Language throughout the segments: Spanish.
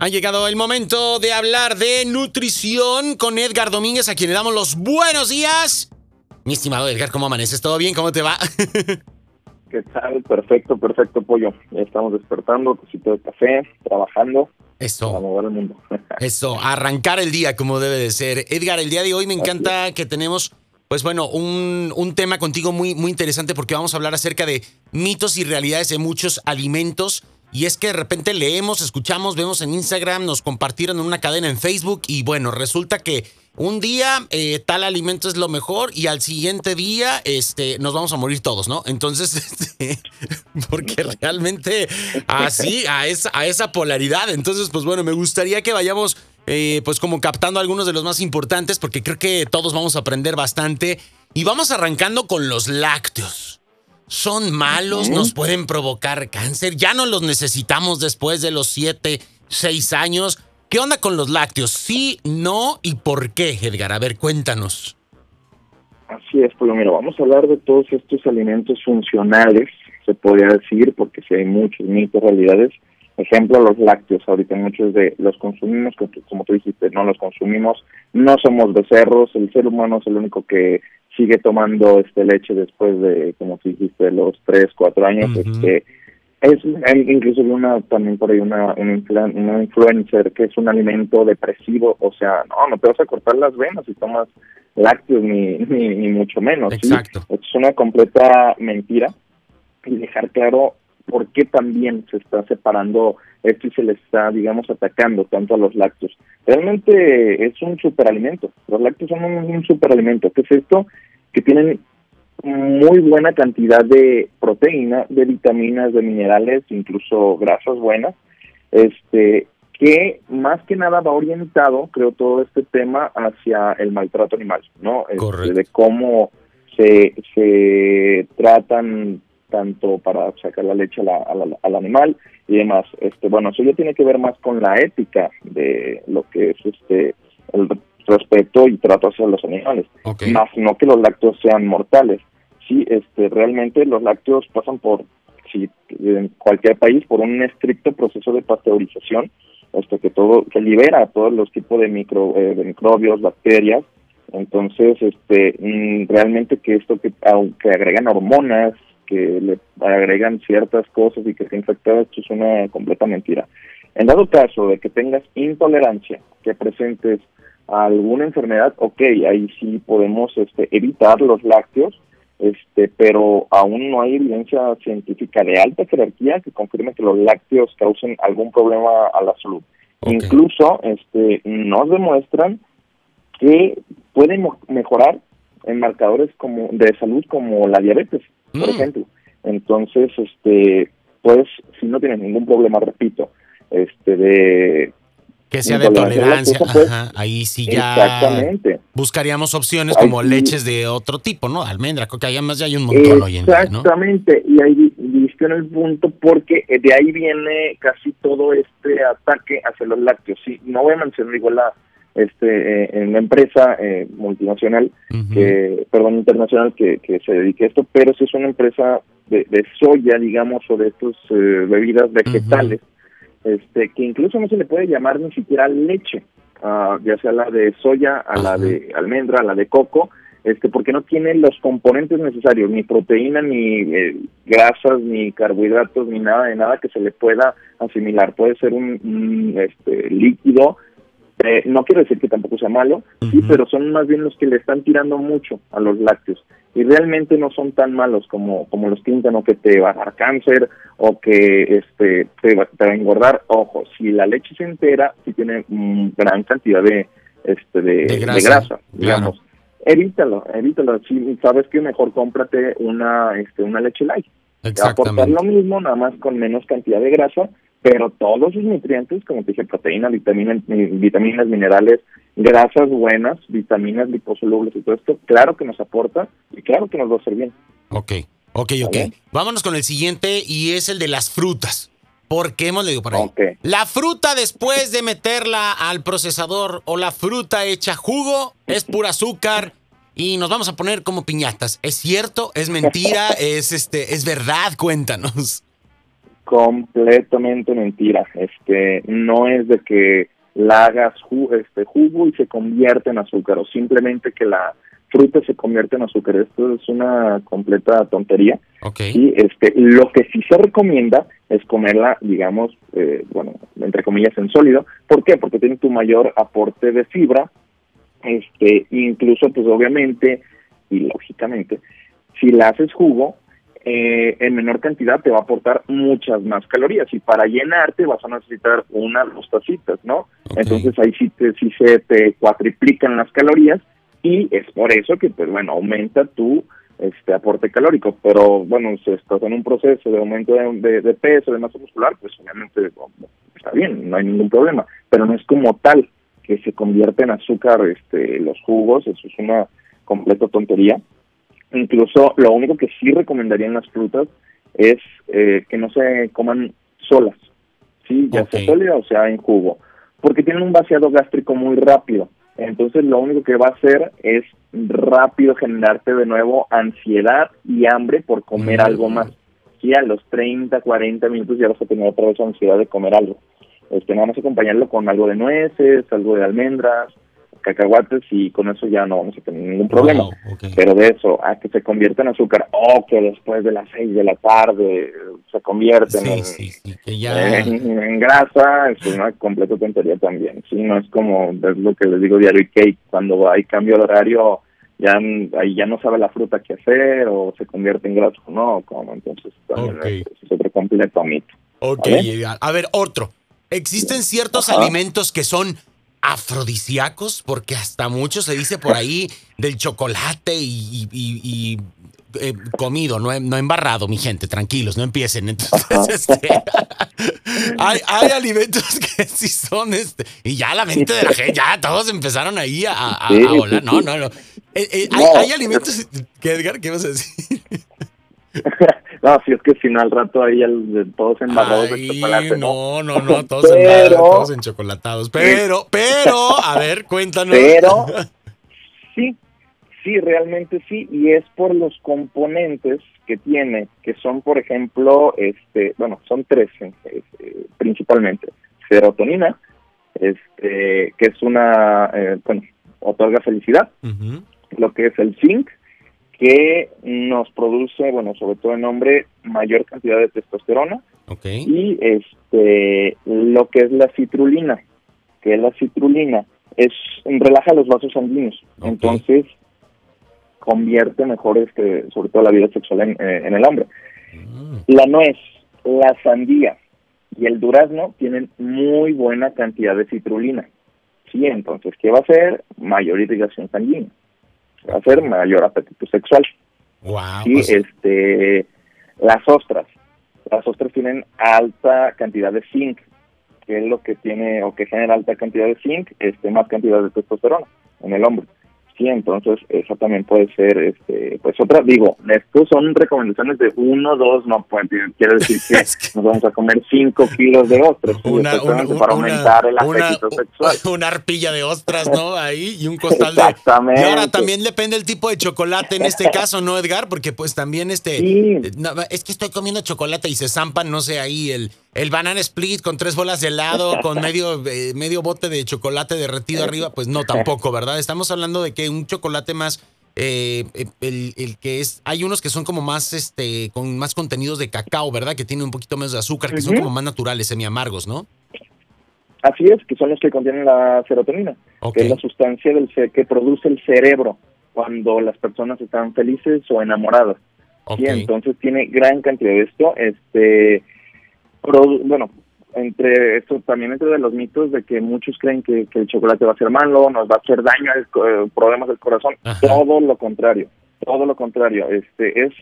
Ha llegado el momento de hablar de nutrición con Edgar Domínguez, a quien le damos los buenos días. Mi estimado Edgar, ¿cómo amaneces? ¿Todo bien? ¿Cómo te va? ¿Qué tal? Perfecto, perfecto, pollo. Estamos despertando, cosito de café, trabajando. Eso. Para mover el mundo. Eso, arrancar el día como debe de ser. Edgar, el día de hoy me encanta que tenemos, pues bueno, un, un tema contigo muy, muy interesante porque vamos a hablar acerca de mitos y realidades de muchos alimentos y es que de repente leemos, escuchamos, vemos en Instagram, nos compartieron en una cadena en Facebook y bueno, resulta que un día eh, tal alimento es lo mejor y al siguiente día este, nos vamos a morir todos, ¿no? Entonces, este, porque realmente así, a esa, a esa polaridad. Entonces, pues bueno, me gustaría que vayamos eh, pues como captando algunos de los más importantes porque creo que todos vamos a aprender bastante y vamos arrancando con los lácteos son malos, nos pueden provocar cáncer, ya no los necesitamos después de los 7, 6 años. ¿Qué onda con los lácteos? ¿Sí, no y por qué, Edgar? A ver, cuéntanos. Así es, pues mira, vamos a hablar de todos estos alimentos funcionales, se podría decir, porque si hay muchos mitos, realidades. Ejemplo, los lácteos, ahorita muchos de los consumimos, como tú dijiste, no los consumimos, no somos becerros, el ser humano es el único que sigue tomando este leche después de, como dijiste, los tres, cuatro años. este, es incluso una también por ahí una, una, influencer que es un alimento depresivo, o sea, no, no te vas a cortar las venas si tomas lácteos ni, ni, mucho menos. Exacto. Es una completa mentira y dejar claro por qué también se está separando esto y se le está, digamos, atacando tanto a los lácteos. Realmente es un superalimento. Los lácteos son un, un superalimento. ¿Qué es esto? que tienen muy buena cantidad de proteína, de vitaminas, de minerales, incluso grasas buenas, este que más que nada va orientado, creo, todo este tema hacia el maltrato animal, ¿no? Este, de cómo se, se tratan tanto para sacar la leche al animal y demás. Este, bueno, eso ya tiene que ver más con la ética de lo que es este el respeto y trato hacia los animales, más no que los lácteos sean mortales. Sí, este, realmente los lácteos pasan por, si en cualquier país, por un estricto proceso de pasteurización, este, que todo, que libera todos los tipos de, micro, eh, de microbios, bacterias, entonces, este, mm, realmente que esto que, aunque agregan hormonas, que le agregan ciertas cosas y que se infectado, esto es una completa mentira. En dado caso de que tengas intolerancia, que presentes alguna enfermedad, ok, ahí sí podemos este, evitar los lácteos, este, pero aún no hay evidencia científica de alta jerarquía que confirme que los lácteos causen algún problema a la salud. Incluso este, nos demuestran que pueden mejorar en marcadores como de salud como la diabetes, por mm. ejemplo. Entonces, este, pues si no tienes ningún problema, repito, este de que sea de tolerancia, Ajá, ahí sí ya buscaríamos opciones como leches de otro tipo, ¿no? Almendra, creo que además ya hay un montón hoy en día, Exactamente, y ahí viste en el punto porque eh, de ahí viene casi todo este ataque hacia los lácteos. Sí, no voy a mencionar igual la este eh, en la empresa eh, multinacional, que, perdón, internacional que, que se dedique a esto, pero si es una empresa de, de soya, digamos, o de estas bebidas vegetales este, que incluso no se le puede llamar ni siquiera leche, uh, ya sea la de soya, a la de almendra, a la de coco, este, porque no tiene los componentes necesarios, ni proteína, ni eh, grasas, ni carbohidratos, ni nada de nada que se le pueda asimilar. Puede ser un, este, líquido eh, no quiero decir que tampoco sea malo, sí, pero son más bien los que le están tirando mucho a los lácteos y realmente no son tan malos como como los pintan o que te va a dar cáncer o que este te va, a engordar. Ojo, si la leche se entera, si tiene gran cantidad de este de, grasa, digamos. Evítalo, evítalo. Si sabes que mejor cómprate una este una leche light. Va a aportar lo mismo, nada más con menos cantidad de grasa pero todos sus nutrientes, como te dije, proteínas, vitaminas, vitaminas, minerales, grasas buenas, vitaminas liposolubles y todo esto, claro que nos aporta y claro que nos va a hacer bien. Ok, ok, ok. Vámonos con el siguiente y es el de las frutas. ¿Por qué hemos leído por ahí? La fruta después de meterla al procesador o la fruta hecha jugo es pura azúcar y nos vamos a poner como piñatas. ¿Es cierto? ¿Es mentira? ¿Es este es verdad? Cuéntanos. Completamente mentira. Este, no es de que la hagas este jugo y se convierte en azúcar o simplemente que la fruta se convierte en azúcar. Esto es una completa tontería. Y este, lo que sí se recomienda es comerla, digamos, eh, bueno, entre comillas, en sólido. ¿Por qué? Porque tiene tu mayor aporte de fibra, este, incluso, pues obviamente y lógicamente, si la haces jugo, eh, en menor cantidad te va a aportar muchas más calorías y para llenarte vas a necesitar unas dos tacitas, ¿no? Entonces ahí sí, te, sí se te cuatriplican las calorías y es por eso que, pues bueno, aumenta tu este aporte calórico, pero bueno, si estás en un proceso de aumento de, peso, de masa muscular, pues obviamente está bien, no hay ningún problema, pero no es como tal que se convierte en azúcar este los jugos, eso es una completa tontería. Incluso lo único que sí recomendaría en las frutas es eh, que no se coman solas, sí, ya sea sólida o sea en jugo, porque tienen un vaciado gástrico muy rápido. Entonces lo único que va a hacer es rápido generarte de nuevo ansiedad y hambre por comer algo mm. más. Y a los 30, 40 minutos ya vas a tener otra vez ansiedad de comer algo. Este, vamos a acompañarlo con algo de nueces, algo de almendras, cacahuates y con eso ya no vamos a tener ningún problema. Pero de eso a que se convierta en azúcar o que después de las 6 de la tarde se convierte en, grasa, es una completa tontería también. Sí, no es como es lo que les digo diario y cake, cuando hay cambio de horario ya ahí ya no sabe la fruta qué hacer o se convierte en grasa o no, como entonces también es, otro completo mito. Ok, a ver, otro. Existen ciertos alimentos que son afrodisíacos, porque hasta mucho se dice por ahí del chocolate y, eh, comido, no, no, embarrado, mi gente, tranquilos, no empiecen. Entonces, este, hay, alimentos que sí son, este, y ya la mente de la gente, ya todos empezaron ahí a, a, volar. No, no, no. Eh, eh, hay, hay, alimentos, ¿qué, Edgar? ¿Qué vas a decir? No, si es que si no al rato ahí el, todos embarrados de chocolate. No, no, no, todos, pero, todos enchocolatados. Pero, pero, a ver, cuéntanos. Pero, sí, sí, realmente sí, y es por los componentes que tiene, que son, por ejemplo, este, bueno, son tres este, principalmente. Serotonina, este, que es una, eh, bueno, otorga felicidad, lo que es el zinc, que nos produce, bueno, sobre todo en hombre, mayor cantidad de testosterona. Y este, lo que es la citrulina, que es la citrulina, es relaja los vasos sanguíneos. Entonces, convierte mejor, este, sobre todo la vida sexual en, eh, el hombre. Mm. La nuez, la sandía y el durazno tienen muy buena cantidad de citrulina. Sí, entonces, ¿qué va a hacer? Mayor irrigación sanguínea hacer mayor apetito sexual. Wow, y pues este, las ostras. Las ostras tienen alta cantidad de zinc, que es lo que tiene o que genera alta cantidad de zinc, este, más cantidad de testosterona en el hombre. Sí, entonces eso también puede ser, este, pues otra, digo, estos son recomendaciones de uno, dos, no puede, quiere decir que nos vamos a comer cinco kilos de ostras una, para aumentar el apetito sexual. Una arpilla de ostras, ¿no? Ahí y un costal de... Exactamente. Y ahora también depende el tipo de chocolate en este caso, ¿no, Edgar? Porque pues también este, es que estoy comiendo chocolate y se zampan, no sé, ahí el el banana split con tres bolas de helado, con medio, eh, medio bote de chocolate derretido arriba, pues no, tampoco, ¿verdad? Estamos hablando de que un chocolate más, eh, eh, el, que es, hay unos que son como más, este, con más contenidos de cacao, ¿verdad? Que tienen un poquito menos de azúcar, que son como más naturales, semi amargos, ¿no? Así es, que son los que contienen la serotonina, que es la sustancia del que produce el cerebro cuando las personas están felices o enamoradas. Y entonces tiene gran cantidad de esto, este bueno, entre esto también entre de los mitos de que muchos creen que, el chocolate va a ser malo, nos va a hacer daño, eh, problemas del corazón, todo lo contrario, todo lo contrario, este es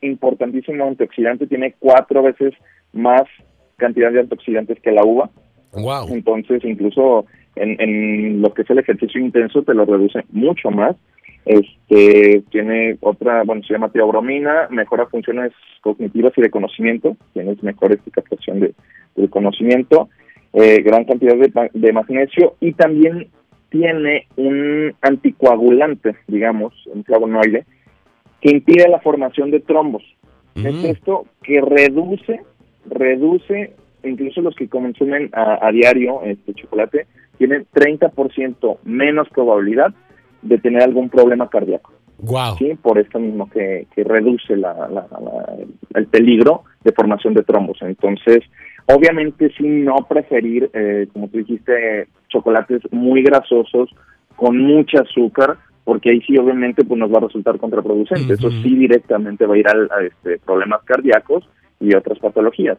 importantísimo antioxidante, tiene cuatro veces más cantidad de antioxidantes que la uva, wow. entonces incluso en, en lo que es el ejercicio intenso te lo reduce mucho más este tiene otra, bueno, se llama teobromina, mejora funciones cognitivas y de conocimiento, tiene mejor captación de, del conocimiento, eh, gran cantidad de, magnesio y también tiene un anticoagulante, digamos, un flavonoide, que impide la formación de trombos. Es mm. esto que reduce reduce, incluso los que consumen a, diario este chocolate, tienen 30% menos probabilidad de tener algún problema cardíaco. Wow. ¿sí? Por esto mismo que, que reduce el peligro de formación de trombos. Entonces, obviamente sí no preferir, eh, como tú dijiste, chocolates muy grasosos con mucha azúcar, porque ahí sí obviamente pues nos va a resultar contraproducente. Eso sí directamente va a ir a, este, problemas cardíacos y otras patologías.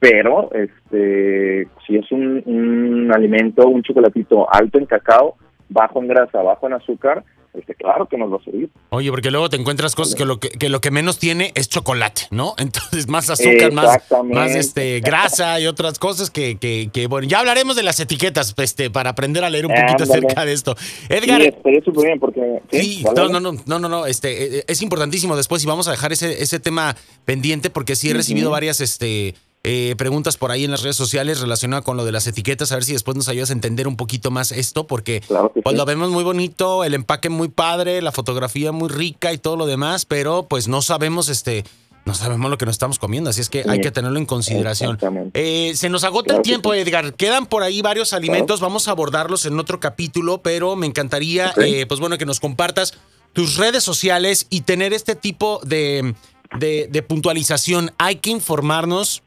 Pero este si es un, un alimento, un chocolatito alto en cacao, bajo en grasa, bajo en azúcar, este, claro que nos va a servir. Oye, porque luego te encuentras cosas que lo que, lo que menos tiene es chocolate, ¿no? Entonces, más azúcar, más, más este, grasa y otras cosas que, que, bueno, ya hablaremos de las etiquetas, este, para aprender a leer un poquito acerca de esto. Edgar. Sí, bien porque. Sí, no, no, no, no, no, este, e, e, es importantísimo después y vamos a dejar ese, ese tema pendiente porque sí he recibido varias, este, eh, preguntas por ahí en las redes sociales relacionadas con lo de las etiquetas, a ver si después nos ayudas a entender un poquito más esto, porque pues lo vemos muy bonito, el empaque muy padre, la fotografía muy rica y todo lo demás, pero pues no sabemos este no sabemos lo que nos estamos comiendo, así es que hay que tenerlo en consideración. Eh, se nos agota el tiempo, Edgar. Quedan por ahí varios alimentos, vamos a abordarlos en otro capítulo, pero me encantaría, eh, pues bueno, que nos compartas tus redes sociales y tener este tipo de, de puntualización. Hay que informarnos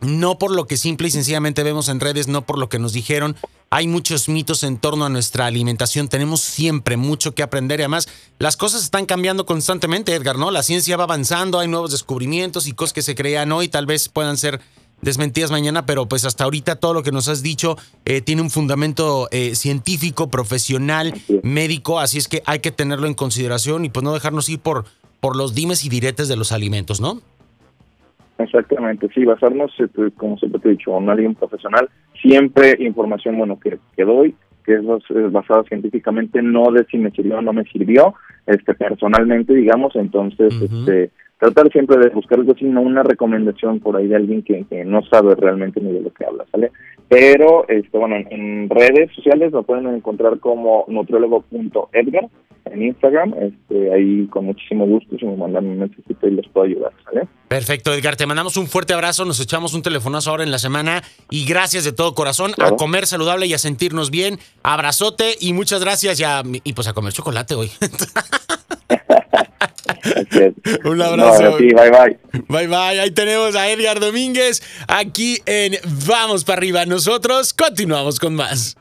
no por lo que simple y sencillamente vemos en redes, no por lo que nos dijeron. Hay muchos mitos en torno a nuestra alimentación. Tenemos siempre mucho que aprender y además las cosas están cambiando constantemente, Edgar, ¿no? La ciencia va avanzando, hay nuevos descubrimientos y cosas que se creían hoy tal vez puedan ser desmentidas mañana, pero pues hasta ahorita todo lo que nos has dicho eh, tiene un fundamento eh, científico, profesional, médico, así es que hay que tenerlo en consideración y pues no dejarnos ir por, por los dimes y diretes de los alimentos, ¿no? Exactamente, sí, basarnos, este, como siempre te he dicho, en alguien profesional, siempre información, bueno, que, que doy, que es basada científicamente, no de si me sirvió o no me sirvió, este personalmente, digamos, entonces, este tratar siempre de buscar algo así, no una recomendación por ahí de alguien que, que, no sabe realmente ni de lo que habla, ¿sale? Pero, este bueno, en, redes sociales lo pueden encontrar como nutriólogo.edgar en Instagram, este, ahí con muchísimo gusto, si me mandan un mensajito y les puedo ayudar, ¿sale? Perfecto, Edgar, te mandamos un fuerte abrazo, nos echamos un telefonazo ahora en la semana y gracias de todo corazón a comer saludable y a sentirnos bien. Abrazote y muchas gracias ya, y pues a comer chocolate hoy. Un abrazo. bye bye. Bye bye. Ahí tenemos a Edgar Domínguez aquí en Vamos para arriba. Nosotros continuamos con más.